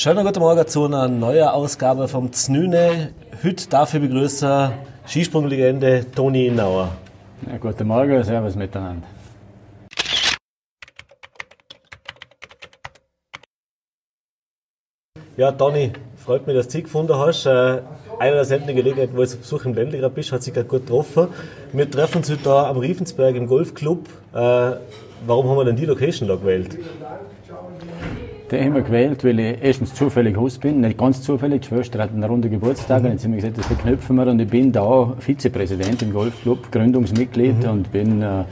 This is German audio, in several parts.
Schönen guten Morgen zu einer neuen Ausgabe vom Znüne. Heute dafür begrüße Skisprunglegende Toni Innauer. Ja, guten Morgen, Servus miteinander. Ja, Toni, freut mich, dass du dich gefunden hast. Äh, einer der seltenen Gelegenheiten, wo du zu Besuch im Ländler bist, hat sich gerade gut getroffen. Wir treffen uns heute da am Riefensberg im Golfclub. Äh, warum haben wir denn die Location da gewählt? Den haben wir gewählt, weil ich erstens zufällig Host bin, nicht ganz zufällig. Die Schwester hat einen runden Geburtstag und jetzt haben wir gesagt, das verknüpfen wir. Und ich bin da Vizepräsident im Golfclub, Gründungsmitglied mhm. und bin äh,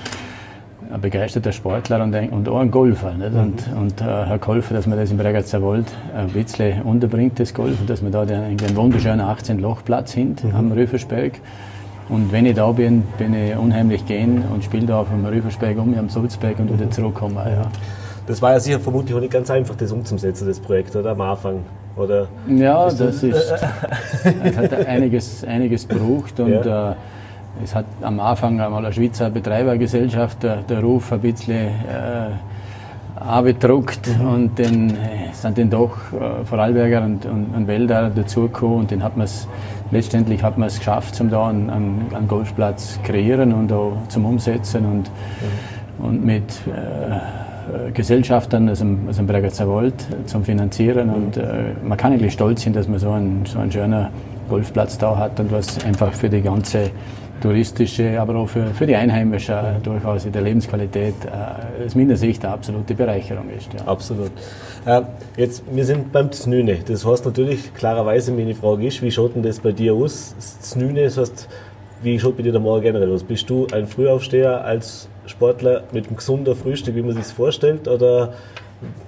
ein begeisterter Sportler und, ein, und auch ein Golfer. Nicht? Mhm. Und, und äh, habe geholfen, dass man das im Bregenzer Wald ein bisschen unterbringt, das Golf, und dass man da den, einen wunderschönen 18-Loch-Platz hin mhm. am Rüfersberg. Und wenn ich da bin, bin ich unheimlich gehen und spiele da auf dem Rüfersberg um, am Sulzberg und wieder zurückkommen. Ja. Das war ja sicher vermutlich auch nicht ganz einfach, das umzusetzen, das Projekt, oder am Anfang? Oder ja, das, das ist, es hat einiges, einiges gebraucht und ja. äh, es hat am Anfang einmal eine Schweizer Betreibergesellschaft der, der Ruf ein bisschen äh, abgedruckt mhm. und dann äh, sind dann doch äh, Vorarlberger und, und, und Wälder dazugekommen und dann hat man es letztendlich hat man es geschafft, um da einen, einen, Golfplatz kreieren und auch zum Umsetzen und, mhm. und mit äh, äh, Gesellschaftern aus dem, aus dem Bregenzer Wald zum Finanzieren. Und äh, man kann eigentlich stolz sein, dass man so einen, so einen schönen Golfplatz da hat und was einfach für die ganze touristische, aber auch für, für die Einheimischen durchaus in der Lebensqualität äh, aus meiner Sicht eine absolute Bereicherung ist. Ja. Absolut. Äh, jetzt, wir sind beim Znüne. Das heißt natürlich, klarerweise, meine Frage ist, wie schaut denn das bei dir aus? Znüne, das heißt, wie schaut bei dir der Morgen generell aus? Bist du ein Frühaufsteher als Sportler mit einem gesunden Frühstück, wie man sich das vorstellt? Oder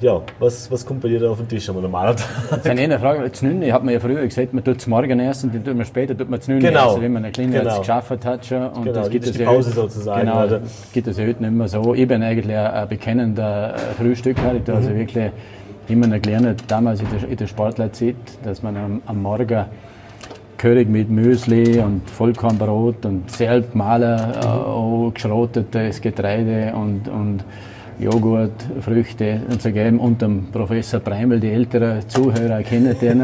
ja, was, was kommt bei dir da auf den Tisch am normalen Tag? Das ist eine Frage. Znünne, ich habe mir ja früher gesagt, man tut es morgen essen, dann tut man später tut man Znünne genau. essen, wenn man eine kleine genau. geschafft hat schon. Und genau, das gibt es die Pause sozusagen. Genau, oder? gibt es ja heute nicht mehr so. Ich bin eigentlich ein bekennender Frühstücker. Ich habe also mhm. wirklich immer noch gelernt, damals in der, in der Sportlerzeit, dass man am, am Morgen Körig mit Müsli und Vollkornbrot und selbst mahlen, mhm. äh, geschrotetes Getreide und, und Joghurt, Früchte und so geben. Und dem Professor Breimel, die älteren Zuhörer kennen den.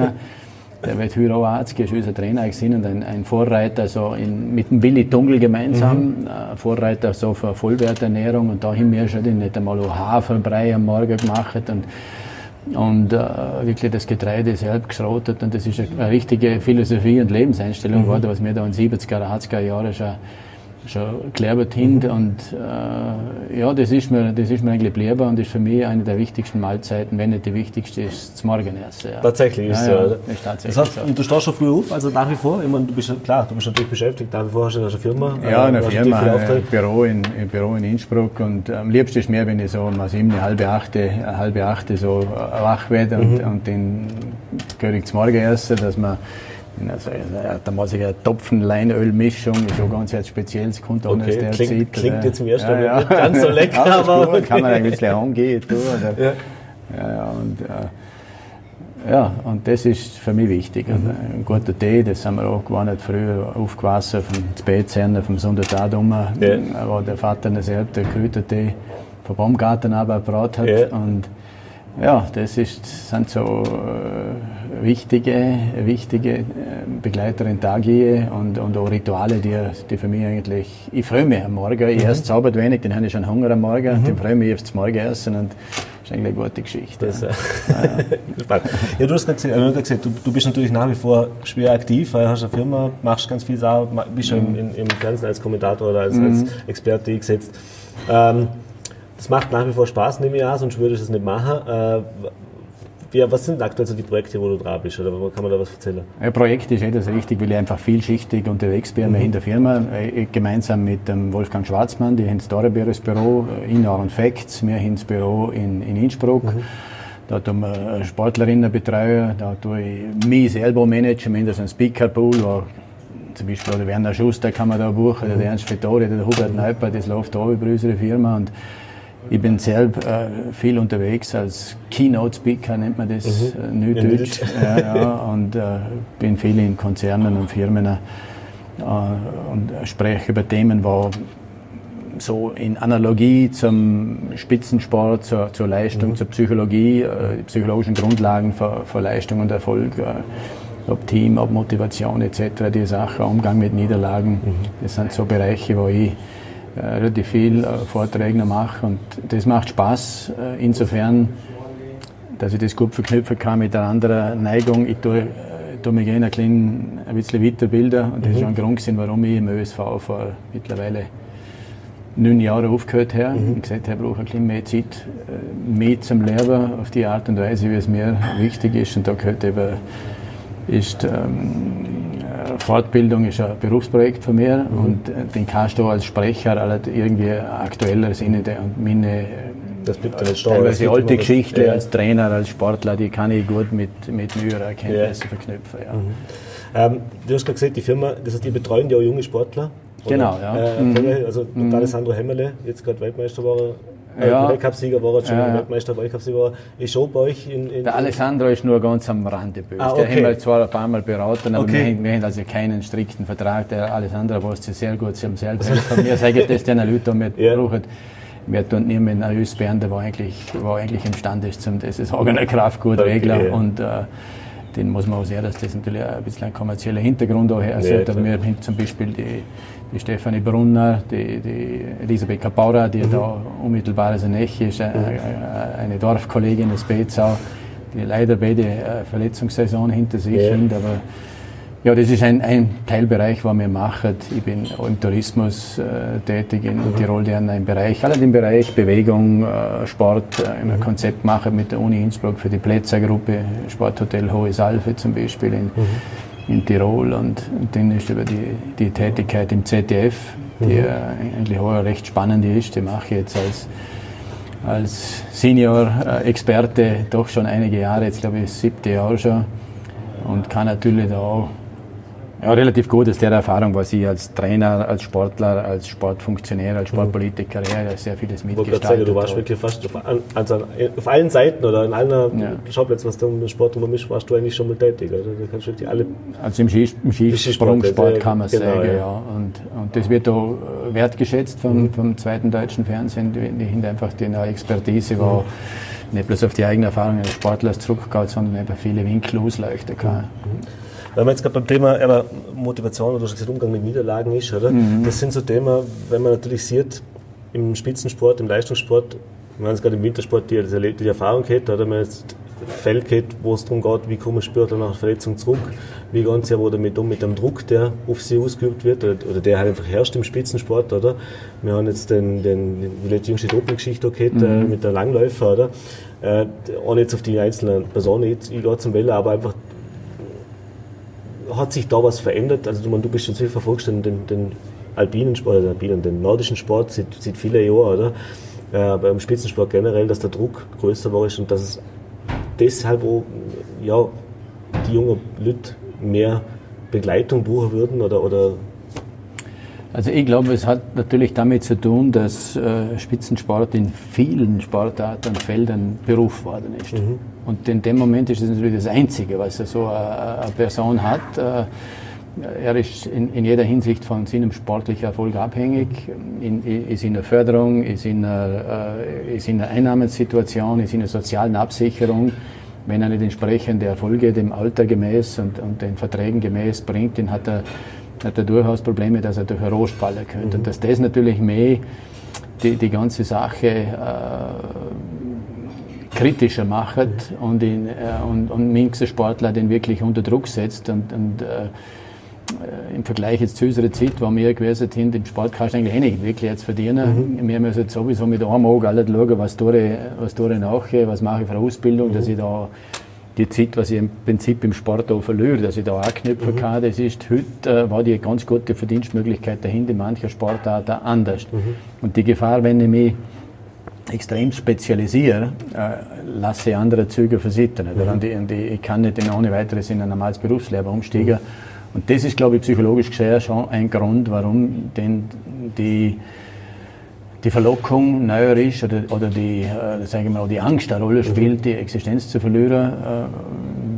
Der wird heute auch Arzt, ist unser Trainer gewesen und ein, ein Vorreiter so in, mit dem Willi Dunkel gemeinsam, mhm. Äh, Vorreiter so für Vollwerternährung und da haben wir schon nicht einmal Haferbrei am Morgen gemacht und und äh, wirklich das Getreide selbst geschrotet und das ist eine, richtige Philosophie und Lebenseinstellung mhm. geworden, was wir da in den 70er, 80er Jahren schon schon gelernt hin mhm. und äh, ja, das ist, mir, das ist mir eigentlich geblieben und ist für mich eine der wichtigsten Mahlzeiten, wenn nicht die wichtigste, ist das Morgenessen. Ja. Tatsächlich ist ja, ja, oder? Ist tatsächlich das heißt, so. Und du stehst schon früh auf, also nach wie vor, ich meine, du bist klar, du bist natürlich beschäftigt, nach wie vor hast du eine Firma. Ja, eine Firma, ein Büro in, ein Büro in Innsbruck und am liebsten ist mir, wenn ich so um sieben, eine halbe achte, eine halbe achte so wach werde und, mhm. und dann gehöre ich zum Morgenessen, dass man also, da muss ich eine Topfen Leinölmischung, ist schon ganz etwas Spezielles, kommt auch okay. aus der klingt, Zeit. Klingt jetzt im ersten ja, ja. nicht ganz so lecker, ja, aber okay. kann man ein bisschen angehen. Du, oder? Ja. Ja, und, äh, ja, und das ist für mich wichtig. Mhm. Ein guter Tee, das haben wir auch gewonnen, früher aufgewachsen vom Spätzerner, vom Sonntag um, ja. wo der Vater selbst den Kräutertee vom Baumgarten aber gebraut hat. Und ja, das ist, sind so äh, wichtige, wichtige äh, Begleiter in Tagie und, und auch Rituale, die, die für mich eigentlich, ich freue mich am Morgen, ich mhm. esse zaubert wenig, dann habe ich schon Hunger am Morgen, mhm. dann freue ich mich aufs Morgenessen und das ist eigentlich eine gute Geschichte. Das, ja. ja. ja, du hast gerade gesagt, du, du, bist natürlich nach wie vor schwer aktiv, du hast eine Firma, machst ganz viel Sachen, bist schon mhm. im, im, Fernsehen als Kommentator oder als, als mhm. Experte eingesetzt. Ähm, das macht nach wie vor Spaß, nehme ich an, sonst würde ich das nicht machen. Äh, ja, was sind aktuell so die Projekte, wo du dran bist? Oder kann man da was erzählen? Ja, Projekte ist eh das richtig, weil ich einfach vielschichtig unterwegs bin mhm. in der Firma. Ich, gemeinsam mit dem Wolfgang Schwarzmann, die haben das Dorabieres Büro in und Facts, wir haben das Büro in, in Innsbruck. Mhm. Da tun wir Sportlerinnen betreuen, da tue ich mich selber managen, wir haben so einen Speaker-Pool, wo zum Beispiel der Werner Schuster kann man da buchen, mhm. der Ernst Vettori, der Hubert Neuper, das läuft auch über unsere Firma. Und ich bin selbst äh, viel unterwegs als Keynote Speaker, nennt man das, mhm. äh, Nüdeutsch. Ja, ja, und äh, bin viel in Konzernen und Firmen äh, und spreche über Themen, wo so in Analogie zum Spitzensport, zur, zur Leistung, mhm. zur Psychologie, äh, die psychologischen Grundlagen für, für Leistung und Erfolg, äh, ob Team, ob Motivation etc., die Sachen, Umgang mit Niederlagen, mhm. das sind so Bereiche, wo ich relativ viel äh, Vorträge noch mache und das macht Spaß, äh, insofern, dass ich das gut verknüpfen kann mit einer anderen Neigung. Ich tue, tue mich gerne ein, ein bisschen weiterbilden und das mhm. ist schon ein Grund, warum ich im ÖSV vor mittlerweile neun Jahre aufgehört habe. Mhm. Ich gesagt habe, ich brauche ein bisschen mehr Zeit, mehr zum Lernen auf die Art und Weise, wie es mir wichtig ist. Und da gehört eben, ist ähm, Fortbildung ist ein Berufsprojekt von mir mhm. und den kannst du als Sprecher halt irgendwie aktueller Sinne und meine das bleibt dann teilweise alte Geschichte ja. als Trainer, als Sportler, die kann ich gut mit, mit neueren Erkenntnissen ja. verknüpfen. Ja. Mhm. Ähm, du hast gerade gesagt, die Firma, das heißt, die betreuen ja auch junge Sportler. Genau, ja. Äh, mhm. Also mhm. Alessandro Hemmerle, jetzt gerade Weltmeister war ja. Weltcupsieger war er schon, ja, ja. Weltmeister, Weltcupsieger war ist schon bei euch in, in Der Alessandro ist nur ganz am Rande böse. Ah, okay. Der haben wir zwar ein paar Mal beraten, aber okay. wir, wir, haben also keinen strikten Vertrag. Der Alessandro weiß sehr gut, sie haben selbst von mir sagen das den Leuten, die wir brauchen. Wir tun niemanden ausbären, der war eigentlich, war eigentlich imstande ist, zum das ist eigener Kraftgutregler okay. und äh, den muss man auch sehen, dass das natürlich ein bisschen ein kommerzieller Hintergrund auch her ja, aber wir haben zum Beispiel die die Stefanie Brunner, die, die Elisabeth Kapaura, die mhm. da unmittelbar in der Nähe ist, äh, äh, eine Dorfkollegin aus Bezau, die leider beide äh, Verletzungssaison hinter sich ja. sind, aber ja, das ist ein, ein Teilbereich, was wir machen. Ich bin im Tourismus äh, tätig in mhm. Tirol, die einen Bereich, alle im Bereich Bewegung, äh, Sport, äh, ein mhm. Konzept machen mit der Uni Innsbruck für die Plätzergruppe, Sporthotel Hohe Salve zum Beispiel in, mhm in Tirol und, und dann ist über die, die Tätigkeit im ZDF, die mhm. eigentlich auch recht spannend ist, die mache ich jetzt als, als Senior-Experte doch schon einige Jahre, jetzt glaube ich das siebte Jahr schon und kann natürlich da auch ja, relativ gut aus der Erfahrung, was ich als Trainer, als Sportler, als Sportfunktionär, als Sportpolitiker ja, sehr vieles mitgestaltet habe. Du warst wirklich fast auf, also auf allen Seiten oder in einer ja. Schauplatz, was du im Sport ist, warst du eigentlich schon mal tätig. Also, du kannst wirklich alle also im, Skis im Skisprungsport kann man genau, sagen, ja. ja. Und, und das wird auch wertgeschätzt vom, mhm. vom zweiten deutschen Fernsehen, die, die einfach die Expertise war. Mhm nicht bloß auf die eigene Erfahrung eines Sportlers zurückgeht, sondern eben viele Winkel ausleuchten kann. Mhm. Wenn man jetzt gerade beim Thema ja, Motivation oder gesagt, Umgang mit Niederlagen ist, oder? Mhm. Das sind so Themen, wenn man natürlich sieht, im Spitzensport, im Leistungssport, wenn man jetzt gerade im Wintersport die, die, Erfahrung hat, oder man jetzt Feld geht, wo es darum geht, wie kommen Sportler nach Verletzung zurück, wie gehen sie aber damit um, mit dem Druck, der auf sie ausgeübt wird, oder, oder der halt einfach herrscht im Spitzensport, oder? Wir haben jetzt den, den, die jüngste Doping-Geschichte gehabt, äh, mhm. mit der Langläufer, oder? Äh, ohne jetzt auf die einzelnen Personen, ich, ich gehe zum Wählen, aber einfach hat sich da was verändert? Also du, du bist schon sehr verfolgst den, den, den alpinen Sport, den alpinen, den nordischen Sport seit, seit vielen Jahren, oder? Äh, aber im Spitzensport generell, dass der Druck größer war und dass es deshalb auch, ja, die jungen Leute mehr Begleitung buchen würden oder, oder also ich glaube, es hat natürlich damit zu tun, dass äh, Spitzensport in vielen Sportarten und Feldern Beruf geworden ist. Mhm. Und in dem Moment ist es natürlich das Einzige, was so eine, Person hat. Äh, er ist in, in, jeder Hinsicht von seinem sportlichen Erfolg abhängig, in, ist in der Förderung, ist in äh, ist in einer Einnahmensituation, ist in einer sozialen Absicherung. Wenn er nicht entsprechende Erfolge dem Alter gemäß und, und den Verträgen gemäß bringt, dann hat er hat er durchaus Probleme, dass er durch ein Rost fallen könnte. Mhm. Und dass das natürlich mehr die, die ganze Sache äh, kritischer macht mhm. und, ihn, äh, und, und manche Sportler den wirklich unter Druck setzt und, und äh, im Vergleich jetzt zu unserer Zeit, wo wir gewesen sind, im Sport kannst du eigentlich eh nicht wirklich jetzt verdienen. Mhm. Wir müssen jetzt sowieso mit einem Auge alle schauen, was tue ich, was tue ich nachher, was mache ich für eine Ausbildung, mhm. dass ich da die Zeit, was ich im Prinzip im Sport auch verliere, dass ich da anknüpfen mhm. kann, das ist heute, äh, war die ganz gute Verdienstmöglichkeit dahinter in mancher Sportarten anders. Mhm. Und die Gefahr, wenn ich mich extrem spezialisiere, äh, lasse andere Züge versittern. Mhm. Und, die, und ich kann nicht in ohne weiteres in ein normales Berufsleben umsteigen. Mhm. Und das ist, glaube ich, psychologisch gesehen schon ein Grund, warum denn die die Verlockung neuer ist oder, oder die, äh, sagen wir die Angst eine Rolle spielt, die Existenz zu verlieren, äh,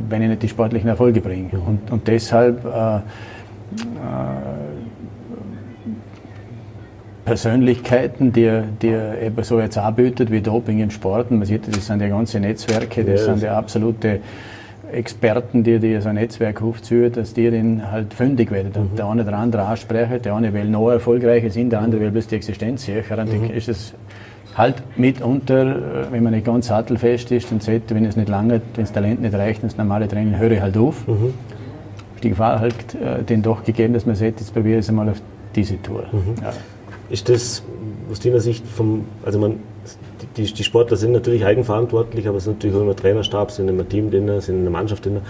wenn ich nicht die sportlichen Erfolge bringe. Und, und deshalb äh, äh Persönlichkeiten, die, die eben so jetzt anbietet wie Doping im Sport. man sieht, das sind ja ganze Netzwerke, das ja, sind ja absolute Experten, die, die so ein Netzwerk aufziehen, dass die dann halt fündig werden. Mhm. der eine oder andere ansprechen, der eine will noch erfolgreicher sein, der andere will bloß die Existenz sichern. Und mhm. ist es halt mitunter, wenn man nicht ganz sattelfest ist, dann sagt, wenn es nicht lange, wenn das Talent nicht reicht, das normale Training, höre ich halt auf. Mhm. Die Gefahr halt äh, den doch gegeben, dass man sagt, jetzt probiere ich es einmal auf diese Tour. Mhm. Ja. Ist das aus deiner Sicht vom, also man, die, die Sportler sind natürlich eigenverantwortlich, aber es sind natürlich auch immer Trainerstab, sind immer Team drin, sind eine Mannschaft drin.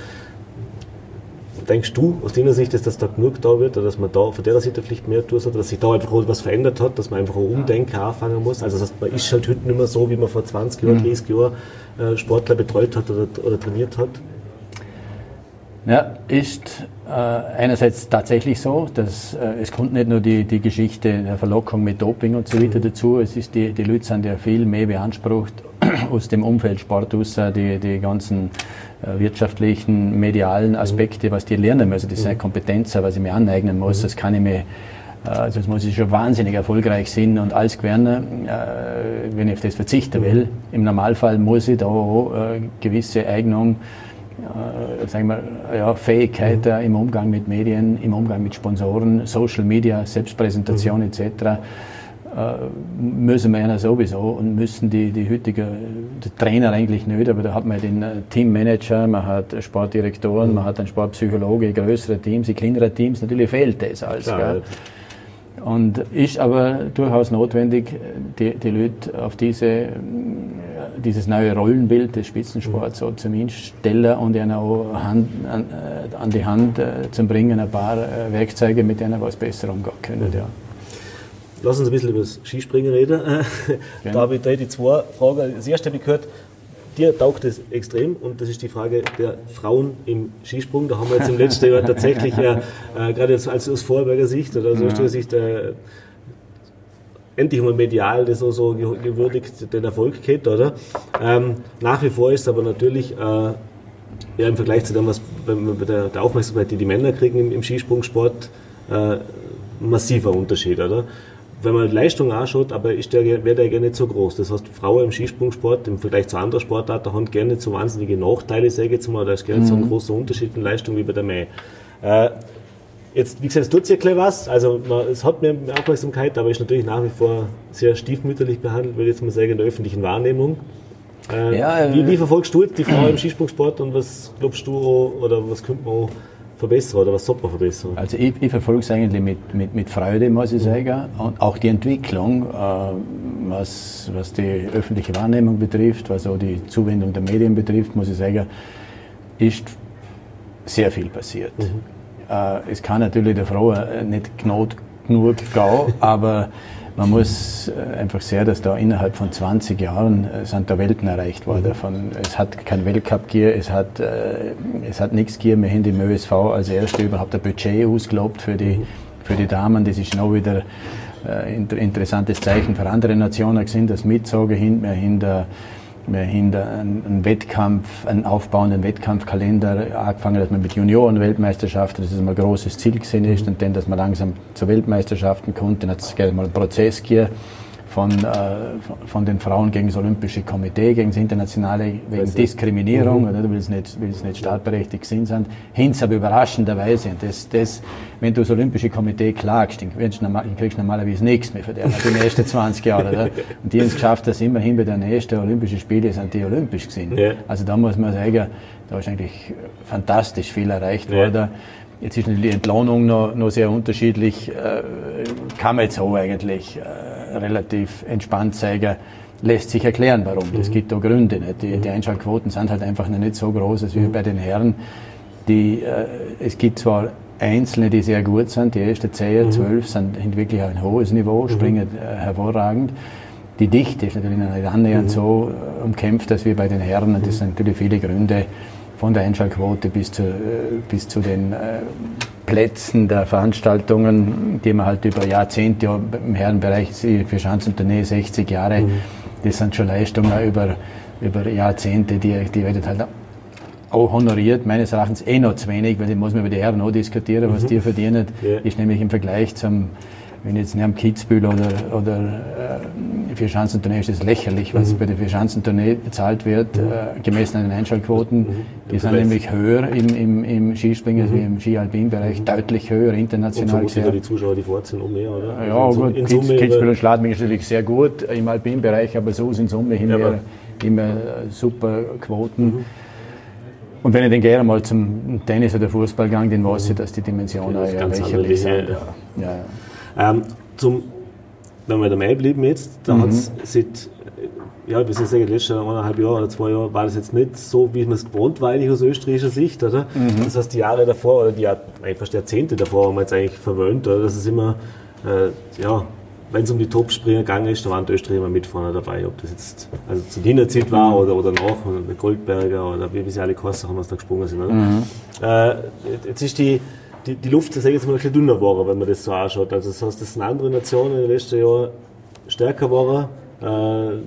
Denkst du aus deiner Sicht, dass das da genug da wird, oder dass man da von der Seite vielleicht mehr tut, oder dass sich da einfach was verändert hat, dass man einfach ein Umdenken anfangen muss? Also das heißt, man ist halt heute nicht mehr so, wie man vor 20 Jahren, 30 mhm. Jahren äh, Sportler betreut hat oder, oder trainiert hat? Ja, ist äh, einerseits tatsächlich so, dass äh, es kommt nicht nur die, die Geschichte der Verlockung mit Doping und so weiter dazu, es ist die, die Leute sind ja viel mehr beansprucht aus dem Umfeld Sport die, die ganzen äh, wirtschaftlichen, medialen Aspekte, was die lernen müssen. Das sind Kompetenzen, was ich mir aneignen muss, das kann ich mir also es muss ich schon wahnsinnig erfolgreich sein und alles gewähren, äh, wenn ich auf das verzichten will. Im Normalfall muss ich da auch, äh, gewisse Eignung äh, sagen wir, ja, Fähigkeit mhm. im Umgang mit Medien, im Umgang mit Sponsoren, Social Media, Selbstpräsentation mhm. etc. Äh, müssen wir ja sowieso und müssen die, die heutige die Trainer eigentlich nicht, aber da hat man den äh, Teammanager, man hat Sportdirektoren, mhm. man hat einen Sportpsychologe, größere Teams, die kleineren Teams, natürlich fehlt das alles. Klar, und ist aber durchaus notwendig, die, die Leute auf diese, dieses neue Rollenbild des Spitzensports so zumindest stellen und ihnen auch Hand, an, äh, an, die Hand äh, zu bringen, ein paar äh, Werkzeuge, mit denen was besser umgehen können. Ja. Lass uns ein bisschen über das Skispringen reden. Da habe ich die zwei Fragen. Das erste habe ich gehört, dir taugt es extrem und das ist die Frage der Frauen im Skisprung. Da haben wir jetzt im letzten Jahr tatsächlich, äh, äh, gerade jetzt als aus Vorarlberger Sicht oder aus Österreicher Sicht, äh, endlich mal medial das so, so gewürdigt den Erfolg geht, oder? Ähm, nach wie vor ist es aber natürlich äh, ja, im Vergleich zu dem, was bei, bei der, der, Aufmerksamkeit, die die Männer kriegen im, im Skisprungsport, äh, massiver Unterschied, oder? Wenn man die Leistung anschaut, aber ist der, wäre der gerne so groß. Das heißt, Frauen im Skisprungsport im Vergleich zu anderen Sportarten haben gerne so wahnsinnige Nachteile, sage ich jetzt mal, da ist gerne mhm. so ein großer Unterschied in Leistung wie bei der Mäh. Äh, jetzt, wie gesagt, es tut sich ja was, also man, es hat mehr Aufmerksamkeit, aber ist natürlich nach wie vor sehr stiefmütterlich behandelt, würde ich jetzt mal sagen, in der öffentlichen Wahrnehmung. Äh, ja, wie, wie, äh, verfolgst du die Frau im Skisprungsport und was glaubst du oder was könnte man auch verbessern oder was sollte man verbessern? Also ich, ich verfolge es eigentlich mit, mit, mit Freude, muss ich sagen. Und auch die Entwicklung, äh, was, was die öffentliche Wahrnehmung betrifft, was auch die Zuwendung der Medien betrifft, muss ich sagen, ist sehr viel passiert. Mhm. Äh, es kann natürlich der Frau nicht genug gehen, aber man muss äh, einfach sehen, dass da innerhalb von 20 Jahren äh, sind da Welten erreicht worden. Von, es hat kein Weltcup-Gier, es hat, äh, es hat nichts Gier. Wir haben im ÖSV als erste überhaupt ein Budget ausgelobt für die, für die Damen. Das ist noch wieder ein interessantes Zeichen für andere Nationen gewesen, das mitzogen hin. Wir wir haben einen Wettkampf, einen aufbauenden Wettkampfkalender angefangen, dass man mit Junioren-Weltmeisterschaften, das ist ein großes Ziel gesehen ist, und dann, dass man langsam zu Weltmeisterschaften kommt, dann hat es mal einen Prozess gegeben von, äh, von den Frauen gegen das Olympische Komitee, gegen das Internationale, wegen Diskriminierung, mhm. oder, weil sie nicht, weil sie nicht startberechtigt sind, sind. Hinz aber überraschenderweise, und das, das, wenn du das Olympische Komitee klagst, dann kriegst du, du normalerweise nichts mehr denen, die nächsten 20 Jahre. Oder? Und die haben es geschafft, dass immerhin bei den nächsten Olympischen Spielen sind die olympisch gewesen. Ja. Also da muss man sagen, da ist eigentlich fantastisch viel erreicht ja. worden. Jetzt ist die Entlohnung noch, noch sehr unterschiedlich. Äh, kann man jetzt auch eigentlich äh, relativ entspannt sagen. Lässt sich erklären, warum. Es mhm. gibt da Gründe. Nicht? Die, die Einschaltquoten sind halt einfach noch nicht so groß als wie mhm. bei den Herren. Die, äh, es gibt zwar Einzelne, die sehr gut sind, die ersten 10, 12 mhm. sind wirklich ein hohes Niveau, mhm. springen äh, hervorragend. Die Dichte ist natürlich noch nicht annähernd mhm. so äh, umkämpft als wie bei den Herren. Und das sind natürlich viele Gründe von der Einschaltquote bis zu, äh, bis zu den äh, Plätzen der Veranstaltungen, die man halt über Jahrzehnte im Herrenbereich für Schanzentournee 60 Jahre, mhm. das sind schon Leistungen über, über Jahrzehnte, die, die werden halt auch honoriert, meines Erachtens eh noch zu wenig, weil ich muss man über die Herren auch diskutieren, was mhm. die verdienen, ja. ist nämlich im Vergleich zum wenn ich jetzt neben Kitzbühel oder, oder äh, Vierschanzentournee ist das lächerlich, was mhm. bei der Vierschanzentournee bezahlt wird, mhm. äh, gemessen an den Einschaltquoten. Mhm. Die sind nämlich höher im, im, im Skispringen als mhm. im Ski-Alpin-Bereich, deutlich höher international. Und gesehen. die Zuschauer, die vor sind, um mehr, oder? Ja, also gut, Kitz, Kitzbühel und Schladming ist natürlich sehr gut im Alpin-Bereich, aber so sind Summe immer, ja, immer super Quoten. Mhm. Und wenn ich dann gehe mal zum Tennis oder Fußball gegangen, dann weiß ich, dass die Dimensionen ja lächerlich sind. Ja. Ja. Ähm, zum, wenn wir dabei bleiben jetzt, da mhm. hat es seit, ja, bis jetzt sagen, letztes eineinhalb Jahre oder zwei Jahre war das jetzt nicht so, wie man es gewohnt war eigentlich aus österreichischer Sicht, oder? Mhm. Das heißt, die Jahre davor oder die einfach Jahrzehnte davor haben wir jetzt eigentlich verwöhnt, oder? Das ist immer, äh, ja, wenn es um die Top-Springer gegangen ist, da waren die Österreicher immer mit vorne dabei. Ob das jetzt also zu Diener Zeit war oder, oder noch, oder der Goldberger oder wie, wie sie alle kosten haben, was da gesprungen sind. Oder? Mhm. Äh, jetzt ist die, die, die Luft, sage ich jetzt mal, ein bisschen dünner geworden, wenn man das so anschaut. Also das heißt, das sind andere Nationen in den letzten Jahren stärker geworden. Äh,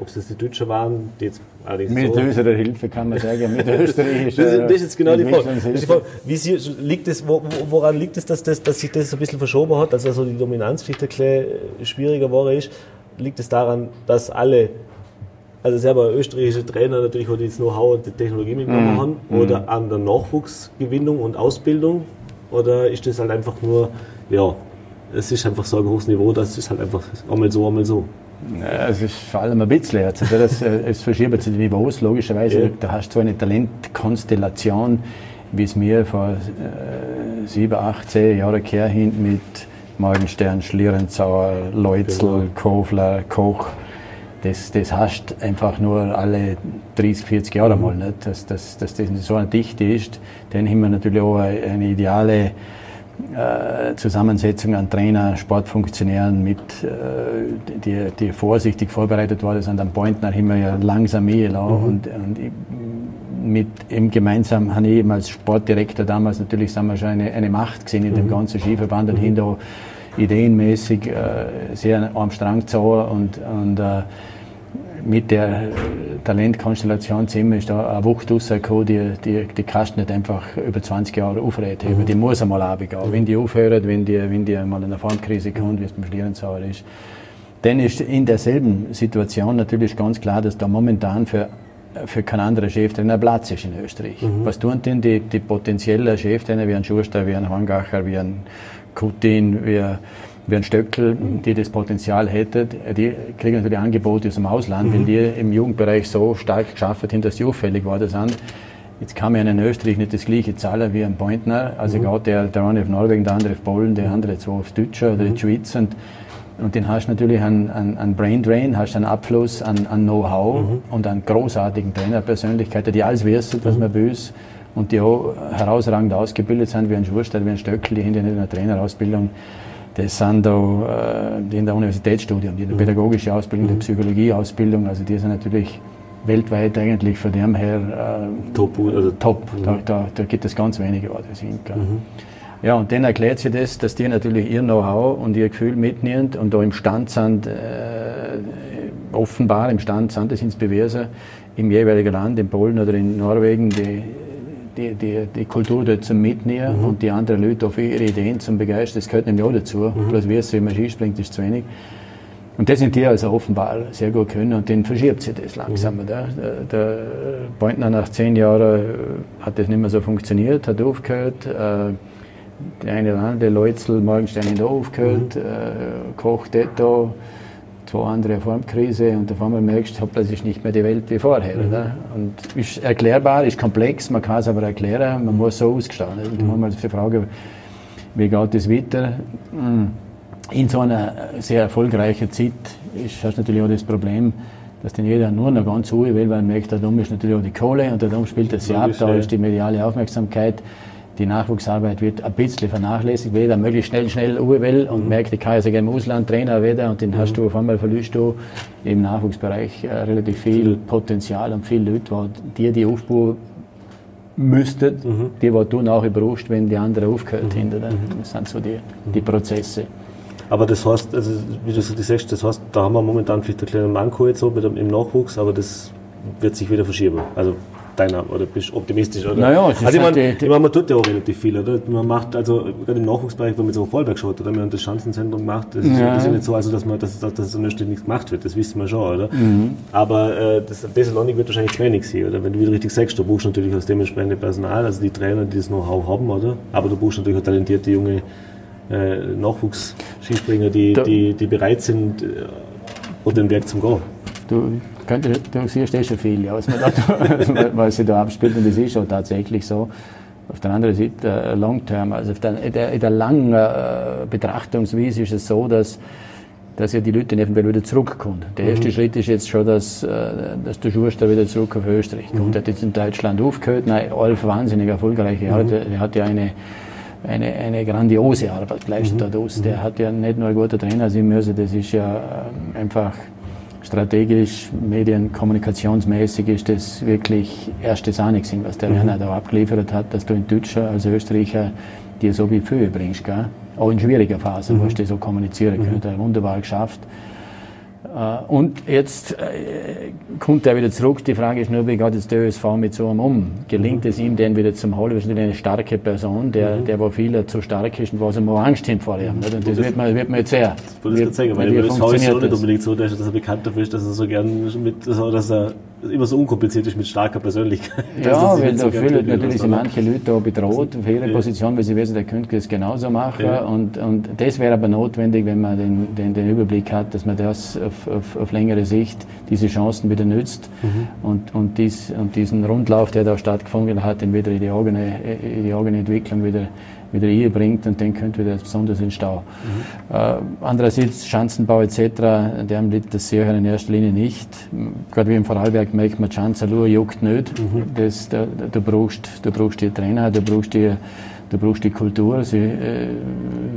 ob es die Deutschen waren, die jetzt allerdings Mit so unserer Hilfe kann man sagen, mit österreichischer das, das ist jetzt genau die Frage. Die Frage wie sie, liegt es, woran liegt es, dass, das, dass sich das ein bisschen verschoben hat, dass also die Dominanz vielleicht ein bisschen schwieriger geworden ist? Liegt es daran, dass alle also selber österreichische Trainer natürlich, die jetzt Know-how und die Technologie mitgenommen mm. haben, mhm. oder an der Nachwuchsgewinnung und Ausbildung? Oder ist das halt einfach nur, ja, es ist einfach so ein hohes Niveau, das ist halt einfach einmal so, einmal so. Ja, es ist vor allem ein bisschen, also das, äh, es verschiebt sich die Niveaus, logischerweise. Ja. Da hast du eine Talentkonstellation, wie es mir vor äh, sieben, acht, zehn Jahren her hin mit Morgenstern, Schlierenzauer, Leutzel, genau. Kofler, Koch. Das, das hast einfach nur alle 30, 40 Jahre mal. Nicht? Dass, dass, dass das so eine Dichte ist, dann haben wir natürlich auch eine ideale äh, Zusammensetzung an Trainer, Sportfunktionären mit, äh, die, die vorsichtig vorbereitet worden sind. Am Pointner haben wir ja langsam eingeladen mhm. und, und mit ihm gemeinsam habe ich eben als Sportdirektor damals natürlich sind wir schon eine, eine Macht gesehen in dem mhm. ganzen Skiverband und mhm. hin da ideenmäßig äh, sehr am Strang zu und, und äh, mit der Talentkonstellation zusammen ist da eine Wucht rausgekommen, die, die, die kannst nicht einfach über 20 Jahre aufreden. Mhm. Die muss einmal runtergehen. Mhm. Wenn die aufhört, wenn die, wenn die mal in eine Formkrise kommt, wie es beim Schlierenzauer ist. Dann ist in derselben Situation natürlich ganz klar, dass da momentan für für keinen anderen Cheftrainer Platz ist in Österreich. Mhm. Was tun denn die, die potenziellen Cheftrainer wie ein Schuster, wie ein Hangacher, wie ein Kutin, wie wie ein Stöckel, die das Potenzial hätten, die kriegen natürlich Angebote aus dem Ausland, mhm. weil die im Jugendbereich so stark geschafft haben, dass sie auffällig geworden sind. Jetzt kann man in Österreich nicht das gleiche zahlen wie ein Pointner. Also mhm. gerade der, der eine auf Norwegen, der andere auf Polen, der andere zwar auf Deutscher oder mhm. die Schweiz. Und, und den hast du natürlich einen, einen, einen Brain Drain, hast einen Abfluss an, an Know-how mhm. und an großartigen Trainerpersönlichkeiten, die alles wissen, was mhm. man böse und die auch herausragend ausgebildet sind, wie ein Schurstadt, wie ein Stöckel, die haben ja nicht eine Trainerausbildung das sind auch äh, die in der Universitätsstudium, die in der mhm. pädagogische Ausbildung, die Psychologieausbildung, also die sind natürlich weltweit eigentlich von dem her äh, top. Also top. Mhm. Da, da, da, gibt es ganz wenige, die das sind. Mhm. Ja, und dann erklärt sich das, dass die natürlich ihr Know-how und ihr Gefühl mitnehmen und da im Stand sind, äh, offenbar im Stand sind, das ins Beweisen, im jeweiligen Land, in Polen oder in Norwegen, die die, die, die Kultur dort zum Mitnehmen mhm. und die anderen Leute auf ihre Ideen zum Begeistern, das gehört nämlich auch dazu. Mhm. Bloß wie es, wie man Skispringt, ist zu wenig. Und das sind die also offenbar sehr gut können und dann verschiebt sich das langsam. Mhm. Der, der Pointner nach zehn Jahren äh, hat das nicht mehr so funktioniert, hat aufgehört. Äh, der eine oder andere, Leutzel, Morgenstein hat aufgehört, mhm. äh, Koch, Detto zwei andere Formkrise und auf einmal merkst du, das ist nicht mehr die Welt wie vorher. Mhm. Oder? Und ist erklärbar, ist komplex, man kann es aber erklären, man muss so ausgestanden. Mhm. manchmal die Frage, wie geht es weiter? Mm. In so einer sehr erfolgreichen Zeit ist, hast du natürlich auch das Problem, dass dann jeder nur noch ganz ruhig will, weil man merkt, da ist natürlich auch die Kohle und da spielt das ja ab, da ist die mediale Aufmerksamkeit die Nachwuchsarbeit wird ein bisschen vernachlässigt, weil jeder möglichst schnell, schnell will und mhm. merkt, ich kann ja sogar im Ausland Trainer werden und dann mhm. hast du auf einmal verlierst du im Nachwuchsbereich äh, relativ viel Potenzial und viele Leute, die dir die aufbauen müssten, mhm. die, die du nachher brauchst, wenn die anderen aufgehört mhm. haben. Das sind so die, die Prozesse. Aber das heißt, also, wie du so sagst, das heißt, da haben wir momentan vielleicht einen kleinen Manko jetzt so dem, im Nachwuchs, aber das wird sich wieder verschieben. Also deiner, oder bist du optimistisch, oder? Naja, also ich meine, ich mein, man tut ja auch relativ viel, oder? Man macht, also gerade im Nachwuchsbereich, wenn man so Vollberg schaut, oder? Wir haben das Schanzenzentrum gemacht, das ist ja, ist ja nicht so, also dass man, dass, dass, dass so nichts gemacht wird, das wissen wir schon, oder? Mhm. Aber äh, das, Learning wird wahrscheinlich zu wenig sein, oder? Wenn du wieder richtig sagst, du brauchst natürlich das dementsprechende Personal, also die Trainer, die das Know-how haben, oder? Aber du brauchst natürlich auch talentierte junge äh, Nachwuchsskispringer, die, die, die bereit sind, äh, und den Weg zum Gehen. Du, du siehst eh schon viel, ja, was, man da, was sich da abspielt und das ist schon tatsächlich so. Auf der anderen Seite, äh, long term, also der, in, der, in der langen äh, Betrachtungsweise ist es so, dass, dass ja die Leute eventuell wieder zurückkommen. Der erste mhm. Schritt ist jetzt schon, dass, äh, dass der Schuster wieder zurück auf Österreich kommt. Mhm. Er hat jetzt in Deutschland aufgehört, nein, Alf wahnsinnig erfolgreich. Mhm. Er, hat, er hat ja eine, eine, eine grandiose Arbeit geleistet mhm. dort. Der hat ja nicht nur ein guter Trainer sein müssen, das ist ja ähm, einfach strategisch, medien-, kommunikationsmäßig ist das wirklich erste Sahne gewesen, was der mhm. Werner da abgeliefert hat, dass du in Deutscher als Österreicher dir so wie Fühe bringst, gell? auch in schwieriger Phasen, mhm. wo du so kommunizieren mhm. können. Wunderbar geschafft. Äh, und jetzt äh, kommt er wieder zurück. Die Frage ist nur, wie geht jetzt der ÖSV mit so einem um? Gelingt mhm. es ihm, den wieder zum Holen? Wir sind eine starke Person, der, mhm. der wo viele zu stark ist und wo sie mal Angst haben vor ihm. Und das, wird man, wird man jetzt sehen. Das wollte ich sagen, weil der ÖSV ist ja nicht unbedingt so, dass er bekannt dafür ist, dass er so gern mit, dass er immer so unkompliziert ist mit starker Persönlichkeit. Ja, weil da fühlen natürlich manche Leute da bedroht für ihre ja. Position, weil sie wissen, der könnte es genauso machen. Ja. Und, und das wäre aber notwendig, wenn man den, den, den Überblick hat, dass man das auf, auf, auf längere Sicht diese Chancen wieder nützt mhm. und, und, dies, und diesen Rundlauf, der da stattgefunden hat, den wieder in die eigene, in die eigene Entwicklung wieder wieder Ehe bringt und den könnte wieder besonders in Stau. Mhm. Äh, andererseits Schanzenbau etc., der liegt das sehr in erster Linie nicht. Gerade wie im Vorarlberg merkt man, Schanzerlur juckt nicht. Mhm. Das, da, du, brauchst, du brauchst die Trainer, du brauchst die, du brauchst die Kultur. Sie äh,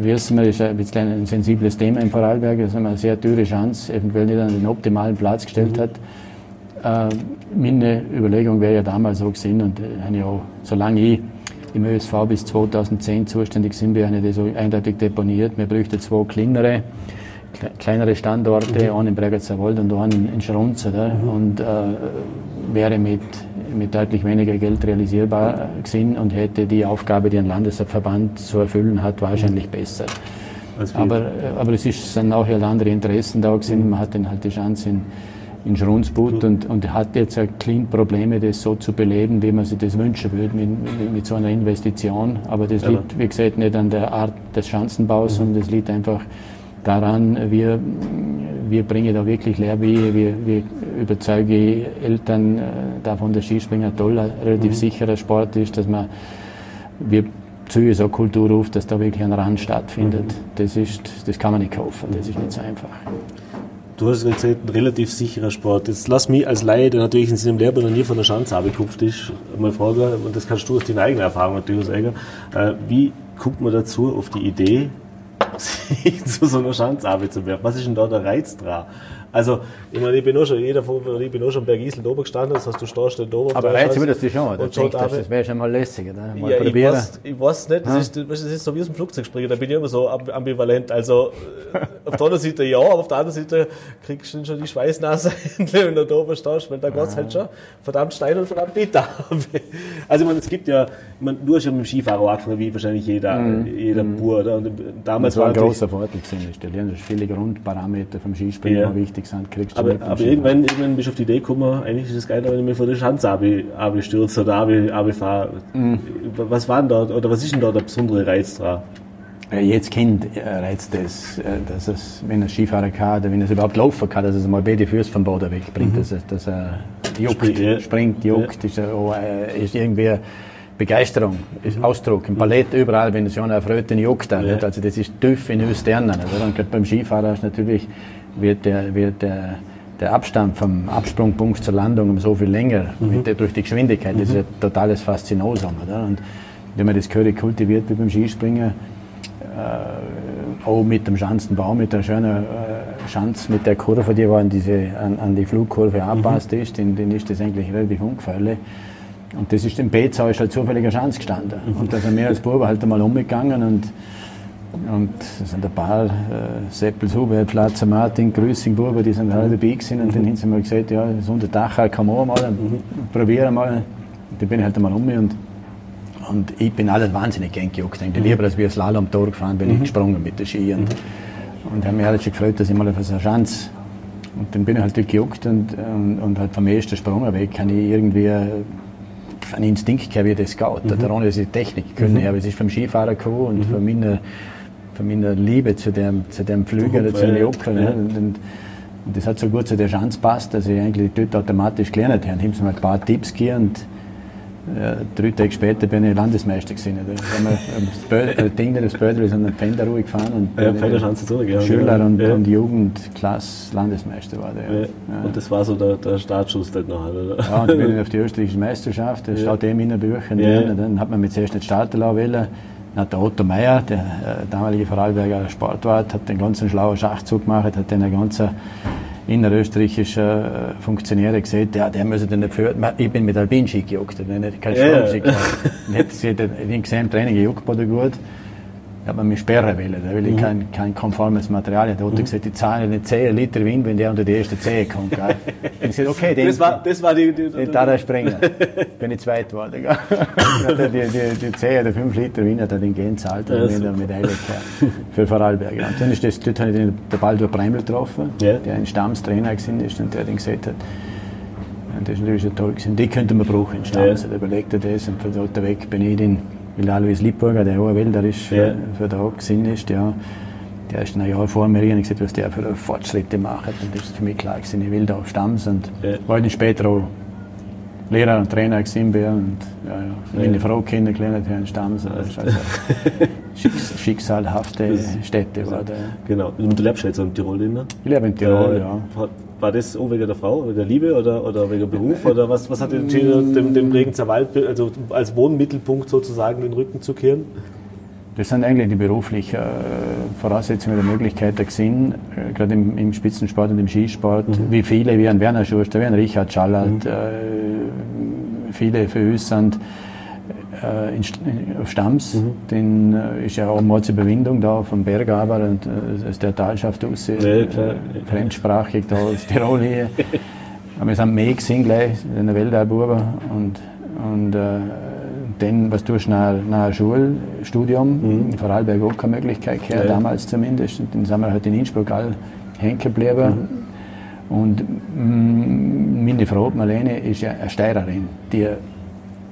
wissen wir, ist ein ein sensibles Thema im Vorarlberg, dass man eine sehr teure Chance eventuell nicht an den optimalen Platz gestellt mhm. hat. Äh, meine Überlegung wäre ja damals so gewesen und äh, auch, solange ich im ÖSV bis 2010 zuständig sind wir, die so eindeutig deponiert. Wir bräuchten zwei kleinere, kleinere Standorte, mhm. einen in Bregenzer Wald und einen in Schrunz. Mhm. Und äh, wäre mit, mit deutlich weniger Geld realisierbar gewesen und hätte die Aufgabe, die ein Landesverband zu erfüllen hat, wahrscheinlich mhm. besser. Aber, äh, aber es ist, sind auch halt andere Interessen da gewesen. Mhm. Man hat dann halt die Chance in in Schrunsbutt und, und hat jetzt ein kleines Probleme, das so zu beleben, wie man sich das wünschen würde mit, mit, so einer Investition. Aber das ja. liegt, wie gesagt, nicht an der Art des Schanzenbaus, mhm. sondern das liegt einfach daran, wir, wir bringen da wirklich Lehrwege, wir, wir überzeugen Eltern äh, davon, dass Skispringer toll, ein relativ mhm. sicherer Sport ist, dass man, wir züge so Kultur auf, dass da wirklich ein Rand stattfindet. Mhm. Das, ist, das kann man nicht kaufen, das ist nicht so einfach. Du hast gesagt, ein relativ sicherer Sport. Jetzt lass mich als Laie, der natürlich in seinem noch nie von der Schanze abgekupft ist, mal fragen, und das kannst du aus deiner eigenen Erfahrung natürlich sagen, äh, wie kommt man dazu auf die Idee, sich zu so einer Schanze zu werfen? Was ist denn da der Reiz dran? Also, ich meine, ich bin auch schon, jeder von, ich bin auch schon bei Gisel oben gestanden, das heißt, du stehst da oben. Aber jetzt würdest du schon, da denkst, das, das wäre schon mal lässig, oder? Mal ja, probieren. Ich weiß, ich weiß nicht, das, ist, das ist so wie aus dem Flugzeug springen, da bin ich immer so ambivalent. Also, äh, auf der einen Seite ja, aber auf der anderen Seite kriegst du schon die Schweißnase, wenn du da oben stehst, weil da geht es halt schon verdammt steil und verdammt bitter. also, ich meine, es gibt ja, ich meine, du hast ja mit dem Skifahrer angefangen, wie wahrscheinlich jeder, mhm. jeder mhm. Bur, oder? Und damals das war ein großer Vorteil. Du lernst viele Grundparameter vom Skispringen, ja. wichtig sind, kriegst du Aber, aber irgendwann, irgendwann bist du auf die Idee gekommen, eigentlich ist es geil, wenn ich mich vor der Schanze abstürze oder abfahre. Mhm. Was war denn da, oder was ist denn da der besondere Reiz dran? Jetzt Kind äh, reizt das, äh, dass es, wenn er Skifahren kann, oder wenn er überhaupt laufen kann, dass es mal beide Füße vom Boden wegbringt, mhm. dass, er, dass er juckt, Spring, springt, juckt, ja. ist, oh, ist irgendwie Begeisterung, ist mhm. Ausdruck. Im Ballett überall, wenn es schon erfreut, dann juckt er. Ja. Also das ist tief in uns Sternen. Und gerade beim Skifahren ist natürlich wird der, wird der, der Abstand vom Absprungpunkt zur Landung um so viel länger mhm. der, durch die Geschwindigkeit. Mhm. Das ist ein totales Faszinosum. Oder? Und wenn man das Curry kultiviert wie beim Skispringen, äh, auch mit dem Schanzenbau, mit der schönen äh, Schanz, mit der Kurve, die an, diese, an, an die Flugkurve mhm. anpasst mhm. ist, dann, dann ist das eigentlich relativ ungefährlich. Und das ist im Bezau ist halt zufälliger Schanz gestanden. Mhm. Und da sind wir als Buben halt einmal umgegangen und und es sind ein paar, äh, Seppels, Hubert, Platzer, Martin, Grüßing, Buben, die sind alle dabei gewesen. Und dann haben sie mal gesagt, ja, so unter Dach kann man auch mal, mhm. probieren mal, da bin ich halt einmal um mich und, und ich bin alles wahnsinnig gern gejuckt. Ich mhm. lieber, als wir Slalom Tor gefahren bin, mhm. ich gesprungen mit der Ski. Und, mhm. und habe mich halt schon gefreut, dass ich mal auf so eine Chance und dann bin ich halt gejuckt und, und, und halt vom ersten Sprung weg kann ich irgendwie einen Instinkt gehabt, wie das geht. Mhm. Daran, dass ich Technik können mhm. habe. Es ist vom Skifahrer gekommen und mhm. von, meiner, von meiner Liebe zu dem, zu dem Flügel oder zu dem Jocken. Ja. Und, und, das hat so gut zu der Chance passt, dass ich eigentlich dort automatisch gelernt habe. Ich habe mir ein paar Tipps gegeben und ja, drei Tage später bin ich Landesmeister gewesen. Da haben wir Ding, das Bödel den Pfänder ruhig gefahren und ja, zurück, ja. Schüler und, ja. und Jugendklasse Landesmeister war der. Ja. Und das war so der, der Startschuss dort noch, oder? Ja, und dann bin ich auf die österreichische Meisterschaft, das steht eben in den Büchern drin. Dann hat man mich zuerst nicht starten lassen wollen. Hat der Otto Meyer, der äh, damalige Vorarlberger Sportwart, hat den ganzen schlauen Schachzug gemacht, hat den ganzen innerösterreichischer äh, Funktionäre gesehen, der, der müsse den nicht führen. Ich bin mit Alpinski gejuckt, nicht kein Sprungski ja. gemacht. Ich hätte den gesehen, Training gejuckt, war gut hat man mich sperren wollen. Da will ich mhm. kein, kein konformes Material. Da hat mhm. gesagt, die zahlen nicht 10 Liter Wind, wenn der unter die erste Zehe kommt. Gell? Und ich gesagt, okay, den, das war, das war die, die, die, da der Springer. Bin ich zweit geworden. die, die, die 10 oder 5 Liter Wind hat er den gehen zahlt und ja, mit Medaille für Vorarlberg. Und dann ist das, dort habe ich den, den Baldur Bremel getroffen, ja. der ein Stammstrainer ist und der den gesagt hat, und das ist natürlich schon toll gewesen. Die könnte man brauchen in Stamms. Ja. Da überlegt er das und von dort weg bin ich den weil Alois Liebburger, der auch Wälder ist, für, ja. für den Gesinn ist, ja, der ist ein Jahr vor mir und ich gesagt, was der für Fortschritte macht. Und das ist für mich klar ich will da auf Stamms und ja. weil ich später auch Lehrer und Trainer gewesen bin und ja, ja, meine ja. Frau kennengelernt in Stamms. Also, also schicksalhafte Städte. War der. Genau. Und du lebst jetzt in Tirol, ne? Ich lebe in Tirol, äh, ja. War das auch wegen der Frau, wegen der Liebe oder, oder wegen Beruf? Oder was, was hat entschieden, dem, dem Bregenzer Wald also als Wohnmittelpunkt sozusagen den Rücken zu kehren? Das sind eigentlich die beruflichen äh, Voraussetzungen oder Möglichkeiten gesehen, äh, gerade im, im, Spitzensport und im Skisport, mhm. wie viele, wie ein Werner Schuster, wie ein Richard Schallert, mhm. äh, viele für uns sind äh, in, auf Stamms, mhm. den äh, ist ja auch mal zur Überwindung da vom Berg aber und äh, aus der Talschaft aus, ja, äh, fremdsprachig da aus Tirol hier. Aber wir sind mehr gesehen gleich, in der Weltalbuber und, und äh, dann, was tust du nach, nach Schulstudium, mhm. in Vorarlberg auch keine Möglichkeit gehabt, ja. damals zumindest. Und dann sind wir halt in Innsbruck all hängen geblieben. Mhm. Und mh, meine Frau Marlene ist ja eine Steirerin, die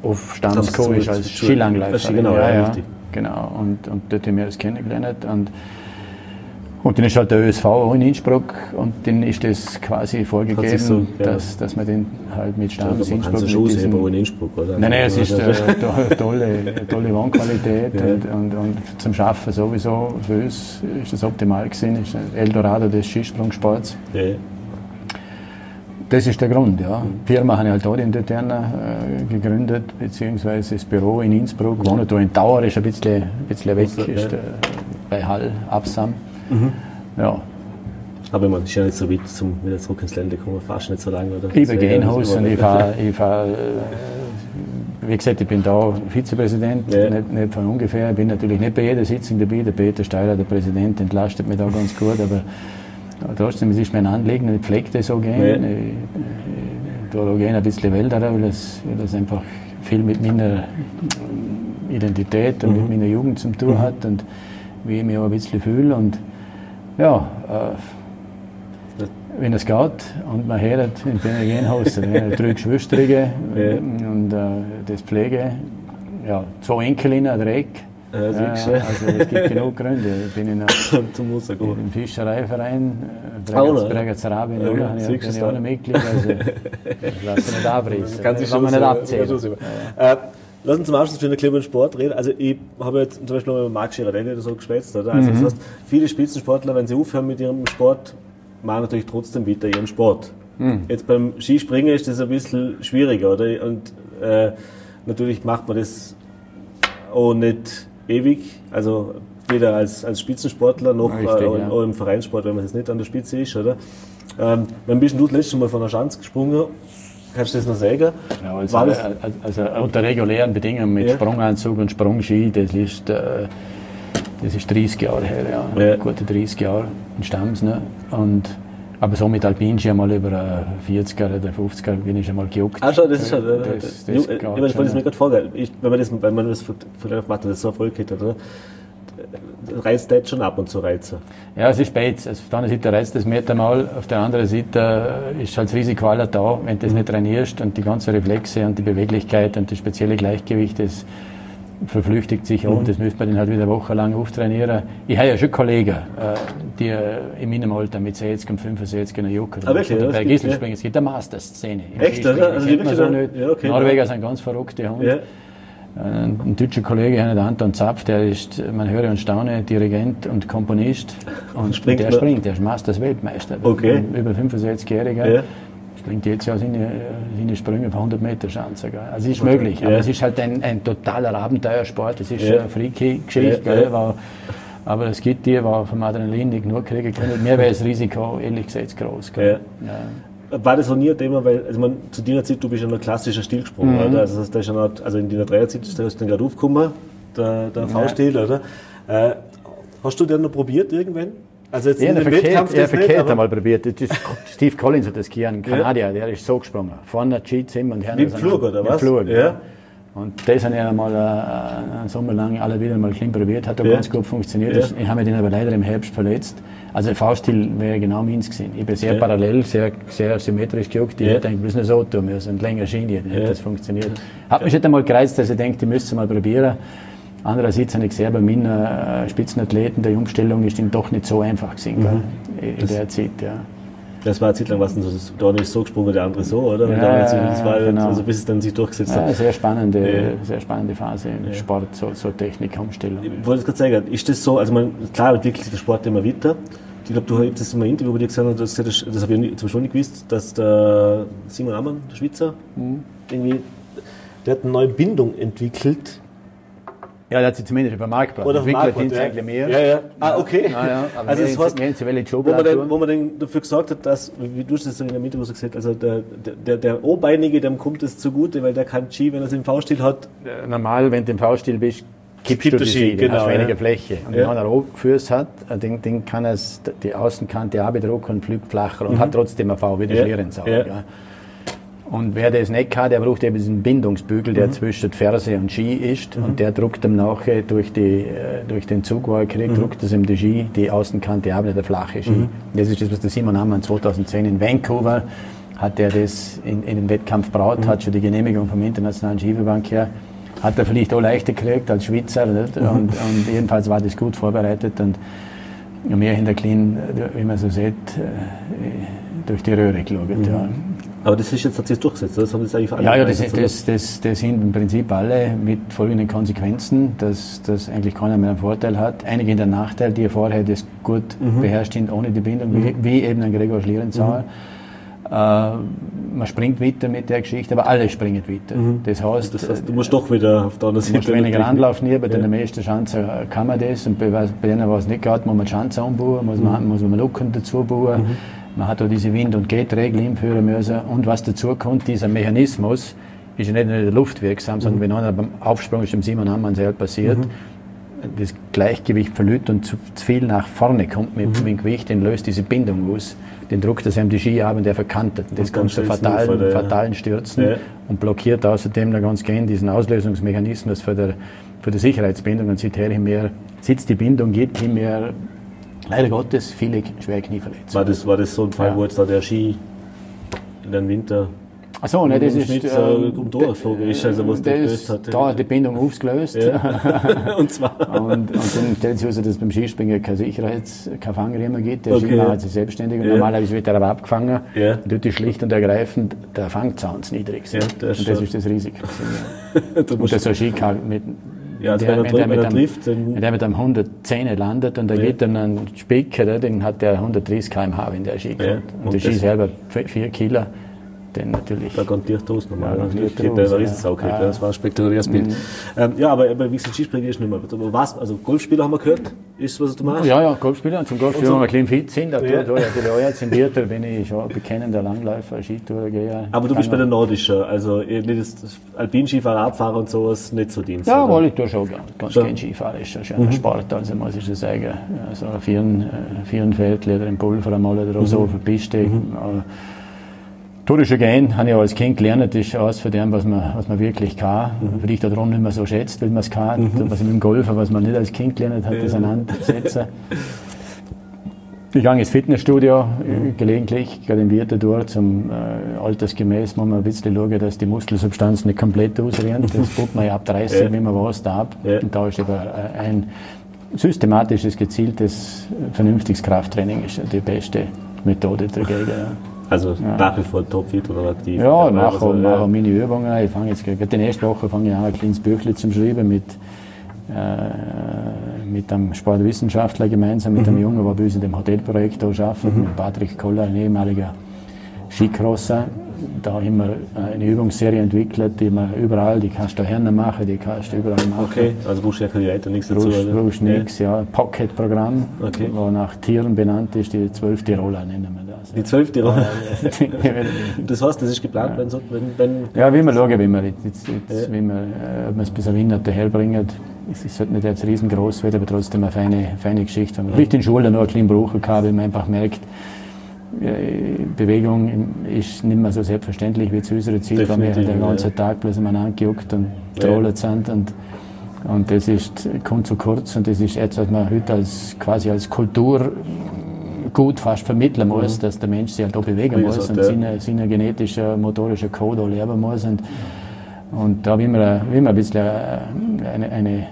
auf Standsko ist als Skilangläuferin. Genau, ja, ja, genau. Und, und dort haben wir das kennengelernt. Und und dann ist halt der ÖSV auch in Innsbruck und dann ist das quasi vorgegeben, so, ja. dass, dass man den halt mit Stammsitz ja, Innsbruck... Also mit diesem, in Innsbruck, oder? Nein, nein, es ist eine äh, tolle, tolle Wohnqualität ja. und, und, und, zum Schaffen sowieso für uns ist das optimal gewesen, ist Eldorado des Skisprungsports. Ja. Das ist der Grund, ja. Mhm. Die Firma habe ich halt auch in der äh, gegründet, beziehungsweise das Büro in Innsbruck, mhm. wohnen da in Dauer, ist ein bisschen, ein bisschen weg, ist, äh, bei Hall, Absam. Mhm. Ja. Aber man ist ja nicht so weit zum wieder zurück ins Land kommen, fast nicht so lange. Oder? Ich bin Genhaus und ich fahre, ich fahr, äh, wie gesagt, ich bin da Vizepräsident, ja. nicht, nicht, von ungefähr. Ich bin natürlich nicht bei jeder Sitzung dabei. Der Peter Steiler, der Präsident, entlastet mich da ganz gut, aber trotzdem es ist mein Anliegen ich pflege das so gerne. Ja. Ich, ich, ich gerne ein bisschen Wälder, weil das, weil das einfach viel mit meiner Identität und mhm. mit meiner Jugend zu tun mhm. hat und wie ich mich auch ein bisschen fühle. Und ja, äh, wenn es geht und man hört in den Genhaus, drei Geschwisterige ja. und äh, das Pflege, ja, zwei Enkelinnen, ein Eck. Ja, äh, also es gibt genug Gründe. Ich bin in, einem, im Fischereiverein, Breger Zerabin, ja, ja, bin ich auch ein Mitglied, also lass mich nicht abrissen. Kann sich schon nicht abzählen. Ja. Lass uns zum Abschluss für den Kleber Sport reden. Also ich habe jetzt zum Beispiel noch mit Marc Girardelli oder so geschwätzt. Oder? Also mhm. das heißt, viele Spitzensportler, wenn sie aufhören mit ihrem Sport, machen natürlich trotzdem weiter ihren Sport. Mhm. Jetzt beim Skispringen ist das ein bisschen schwieriger, oder? Und äh, natürlich macht man das auch nicht ewig. Also weder als, als Spitzensportler noch Richtig, äh, ja. im Vereinssport, wenn man jetzt nicht an der Spitze ist, oder? Ähm, wann bist du letztes Mal von der Schanze gesprungen Kannst du das noch sagen? Ja, also, War das also unter regulären Bedingungen mit ja. Sprunganzug und Sprungski, das ist, äh, das ist 30 Jahre her, ja. ja. Gute 30 Jahre in Stamms. Ne? Und Aber so mit Alpinski einmal über 40er oder 50er bin ich schon mal gejuckt. Ah, schon, das ist schon. Das, das, das, ja, das wollte ich mir gerade vorstellen. Wenn man das, wenn man das vielleicht macht, das so Erfolg hat, oder? reizt das schon ab und zu Reize. Ja, es ist spät. Auf der einen Seite reizt das mehr einmal, auf der anderen Seite ist halt das Risiko aller da, wenn du das nicht trainierst und die ganzen Reflexe und die Beweglichkeit und das spezielle Gleichgewicht, das verflüchtigt sich. Mhm. Das müsste man dann halt wieder wochenlang auftrainieren. Ich habe ja schon Kollegen, äh, die äh, in meinem Alter mit 60 und 65 noch jucken. Ah, wirklich? Ja, bei Gisselspringen, es gibt eine Master-Szene. Echt, oder? Also die so nicht. Ja, okay, Norweger sind ganz verrückte Hunde. Ja. Ein, ein deutscher Kollege, der Anton Zapf, der ist, man höre und staune, Dirigent und Komponist. Und springt der springt, der ist Masters-Weltmeister. Okay. Über 65-Jähriger. Ja springt jetzt ja seine, seine Sprünge auf 100 Meter Schanze. Also es ist möglich, aber es ist halt ein, ein totaler Abenteuersport, es ist ja. eine freaky Geschichte, ja. aber es gibt die, die vom Adrenalin nicht genug kriegen können. Mir wäre das Risiko ehrlich gesagt groß. Ja. War das auch nie ein Thema, weil also man, zu deiner Zeit, du bist ja noch klassischer Stil gesprungen, mhm. oder? Also, das ist schon also in deiner Dreierzeit ist das dann gerade aufgekommen, der, der V-Stil, oder? Äh, hast du den noch probiert irgendwann? Also jetzt ja, in verkehrt, Wettkampf ja, verkehrt nicht, einmal probiert. Das ist, Steve Collins hat das gehabt, ein Kanadier, ja. der ist so gesprungen. Vorne Cheats immer und Wie im Flug, oder was? Flug, ja. ja. Und das habe ich einmal äh, einen Sommer lang alle wieder mal ein probiert, hat auch ja. ganz gut funktioniert. Ja. Ich habe mich den aber leider im Herbst verletzt. Also der V-Stil wäre genau meins gewesen. Ich bin sehr ja. parallel, sehr, sehr symmetrisch gejuckt. Ich ja. hätte eigentlich bloß so tun müssen, länger Schiene, dann hätte das funktioniert. Hat mich nicht einmal gereizt, dass ich denke, ich müsste es mal probieren. Andererseits habe ich bei meinen äh, Spitzenathleten, die Umstellung ist ihnen doch nicht so einfach gewesen, mhm. in das, der Zeit. Ja. Das war eine Zeit lang, was denn so, der eine ist so gesprungen, der andere so, oder? Ja, das war genau. also bis es dann sich durchgesetzt hat. Ja, sehr spannende, ja. sehr spannende Phase im ja. Sport, so, so Technikumstellung. Ich wollte gerade sagen, ist das so, also man, klar entwickelt sich der Sport immer weiter. Ich glaube, du hast das in einem Interview bei dir gesagt, das, das, das habe ich zum Beispiel nicht gewusst, dass der Simon Ammann, der Schweizer, mhm. irgendwie, der hat eine neue Bindung entwickelt ja, der hat sie zumindest vermarktbar. Oder vermarktbar, ja. mehr. Ja, ja. Ah, okay. Ja, ja. also das heißt, wo man, dann, wo man dann dafür gesorgt hat, dass, wie du es in der Mitte gesagt also der, der, der O-Beinige, dem kommt es zugute, weil der kann Ski, wenn er es im V-Stil hat. Normal, wenn du im V-Stil bist, kippst du die Ski, genau, hast weniger ja. Fläche. Und wenn er O-Geführs hat, äh, den, den kann er die Außenkante abdrucken und fliegt flacher und mhm. hat trotzdem ein V, wie der ja. Schlierenzauber. Ja. Und wer das nicht kann, der braucht eben diesen Bindungsbügel, der mhm. zwischen Ferse und Ski ist. Mhm. Und der druckt ihm nachher durch, die, äh, durch den Zug, wo er kriegt, mhm. druckt es ihm die Ski, die Außenkante ab, der flache Ski. Mhm. Das ist das, was der Simon Hammann 2010 in Vancouver hat er das in, in den Wettkampf braut, mhm. hat schon die Genehmigung vom Internationalen Skiverband her. Hat er vielleicht auch leichter gekriegt als Schweizer. Nicht? Mhm. Und, und, jedenfalls war das gut vorbereitet und mehr hinter Clean, wie man so sieht, äh, durch die Röhre geschaut. Ja. Aber das ist jetzt, hat sich durchgesetzt, das haben jetzt eigentlich Ja, ja, das, das, das, das, sind im Prinzip alle mit folgenden Konsequenzen, dass, dass eigentlich keiner mehr einen Vorteil hat. Einige in der Nachteil, die vorher das gut mhm. beherrscht sind, ohne die Bindung, mhm. wie, wie, eben ein Gregor Schlierenzauer. Mhm. Äh, man springt weiter mit der Geschichte, aber alle springen weiter. Mhm. Das, heißt, das heißt, du musst doch wieder auf der anderen Seite. Du musst weniger anlaufen hier, bei ja. den meisten Chancen kann man das und bei, bei denen, was nicht geht, muss man Chance umbauen, muss man, mhm. muss man Lücken dazu bauen. Mhm. Man hat auch diese Wind- und Geht-Regel einführen müssen. Und was dazu kommt, dieser Mechanismus ist ja nicht nur in der Luft wirksam, sondern mhm. wenn einer beim Aufsprung ist dem Simon Hammann selber passiert, mhm. das Gleichgewicht verliert und zu, viel nach vorne kommt mit, mhm. dem Gewicht, dann löst diese Bindung aus. Den druckt das ihm die Ski ab und der verkantet. Das kommt zu fatalen, der, fatalen Stürzen ja. und blockiert außerdem da ganz gern diesen Auslösungsmechanismus für, der, für die Sicherheitsbindung. Und seither mehr sitzt die Bindung, geht mehr leider Gottes viele schwere Knieverletzungen. War das, war das so ein Fall, ja. wo jetzt da der Ski in den Winter Achso, ne, das ist äh, um durchgeflogen ist, also was der gelöst hat. Da hat die Bindung aufgelöst. Ja. und zwar. und, und dann stellt sich heraus, dass es beim Skispringen keine Sicherheits-, kein Fangriemen gibt. Der okay. Skimmer hat sich selbstständig und ja. normalerweise wird er aber abgefangen. Ja. Dort ist schlicht und ergreifend der Fangzaun niedrig. Ja, das und das ist das Risiko. und der so Ski kann mit ja, also der, wenn, er, wenn, er, trifft, wenn der mit einem 110 landet und da ja. geht dann ein Spicker, den hat der 130 km/h, wenn der Ski kommt. Ja, und, und der Ski selber 4 Kilo. Den natürlich. Da kommt dir Toast nochmal. Ja, Ja, Dirk der Toast, der ja. Riesensau Ja. Das war ein spektakuläres Bild. Ähm, ja, aber, aber wie gesagt, Skispringer ist nicht mehr. Aber was, also Golfspieler haben wir gehört, ist was du machst? Ja, ja, Golfspieler. Und zum Golfspieler, so- wenn wir ein bisschen fit sind, da, Ja. da, da, da, bin ich schon bekennender Langläufer, Skitourer, Aber du bist bei den Nordischen, also das, das Alpinskifahrer, Abfahrer und sowas, nicht so Dienst. Ja, wohl, ich tue schon. Ganz Schon. gern Skifahren ist ein schöner Sport, also muss ich schon sagen. Also ein äh, Vierenfeld, oder im Pulver einmal oder so auf der Piste. Äh, Ich schon gern, habe ich als Kind gelernt, das ist eines von dem, was man, was man wirklich kann. Vielleicht darum nicht mehr so schätzt, weil man es kann. Was mit dem Golfen, was man nicht als Kind gelernt hat, das aneinandersetzen. Ich gehe ins Fitnessstudio äh, gelegentlich, gerade im Winter durch, zum äh, altersgemäß muss man ein bisschen schauen, dass die Muskelsubstanz nicht komplett ausrennt. Das tut man ja ab 30, Ja. man weiß, da ab. Ja. Und da ist aber äh, ein systematisches, gezieltes, äh, vernünftiges Krafttraining ist ja die beste Methode dagegen. Ja. Also nach wie vor topfit oder aktiv. Ja, mache also, auch, ja. meine Übungen. Ich fange jetzt gerade die nächste Woche fange ich an, ein kleines Büchlein zum Schreiben mit, äh, mit einem Sportwissenschaftler gemeinsam, mit einem Jungen, der bei uns in dem Hotelprojekt arbeitet, mit Patrick Koller, ein ehemaliger Skicrosser. Da haben wir eine Übungsserie entwickelt, die man überall, die kannst du daheim machen, die kannst du überall machen. Okay, also brauchst du ja keine Leiter, nichts dazu. Brauchst, brauchst nichts, ja. Pocket-Programm, Okay. wo nach Tieren benannt ist, die zwölf Tiroler nennen wir das. Die zwölfte Rolle. Ja. Das heißt, das ist geplant, wenn, so, wenn, wenn Ja, wie wir schauen, wie wir, jetzt, jetzt, jetzt, wie wir, äh, ob wir es bis am Winter herbringen. Es ist halt nicht jetzt riesengroß werden, aber trotzdem eine feine, feine Geschichte. Wenn man vielleicht in der Schule noch ein bisschen brauchen kann, weil man einfach merkt, äh, Bewegung ist nicht mehr so selbstverständlich wie zu unserer Zeit, weil wir den ganzen ja. Tag bloß einmal angejuckt und Ja. trollt sind. Und, und das ist, kommt zu kurz und das ist etwas, was man heute als, quasi als Kultur gut fast vermitteln muss, dass der Mensch sich halt auch bewegen muss gesagt, und ja. seine, seine genetische, motorische Code auch lernen muss. Und, und da will man, will man ein bisschen äh, eine, eine,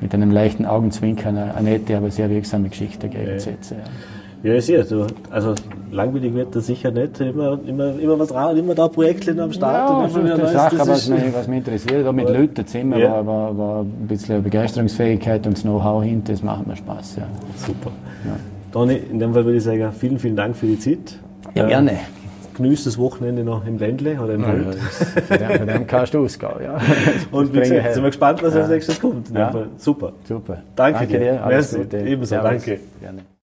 mit einem leichten Augenzwinkern eine, eine nette, aber sehr wirksame Geschichte gegensetzen. Ja. Ja, ich sehe, du, also langweilig wird das sicher nicht. Immer, immer, immer was ra immer da Projektchen am Start. Ja, und das ist wieder eine Neues. Sache, Das was mich, was mich interessiert. Auch mit Ja. Leuten zusammen Ja. war, war, war ein bisschen Begeisterungsfähigkeit und das Know-how hinter, das macht mir Spaß. Ja. Super. Donny, in dem Fall würde ich sagen, vielen, vielen Dank für die Zeit. Ja, Äh, gerne. Genießt das Wochenende noch im Ländle oder im Wald. Dem, von dem kannst du ausgehen. Ja. Und wie gesagt, sind wir gespannt, was als nächstes kommt. In dem Ja. Fall. Super. Super. Danke dir. dir. Alles Merci. Gute. Ebenso, Servus. danke. Gerne.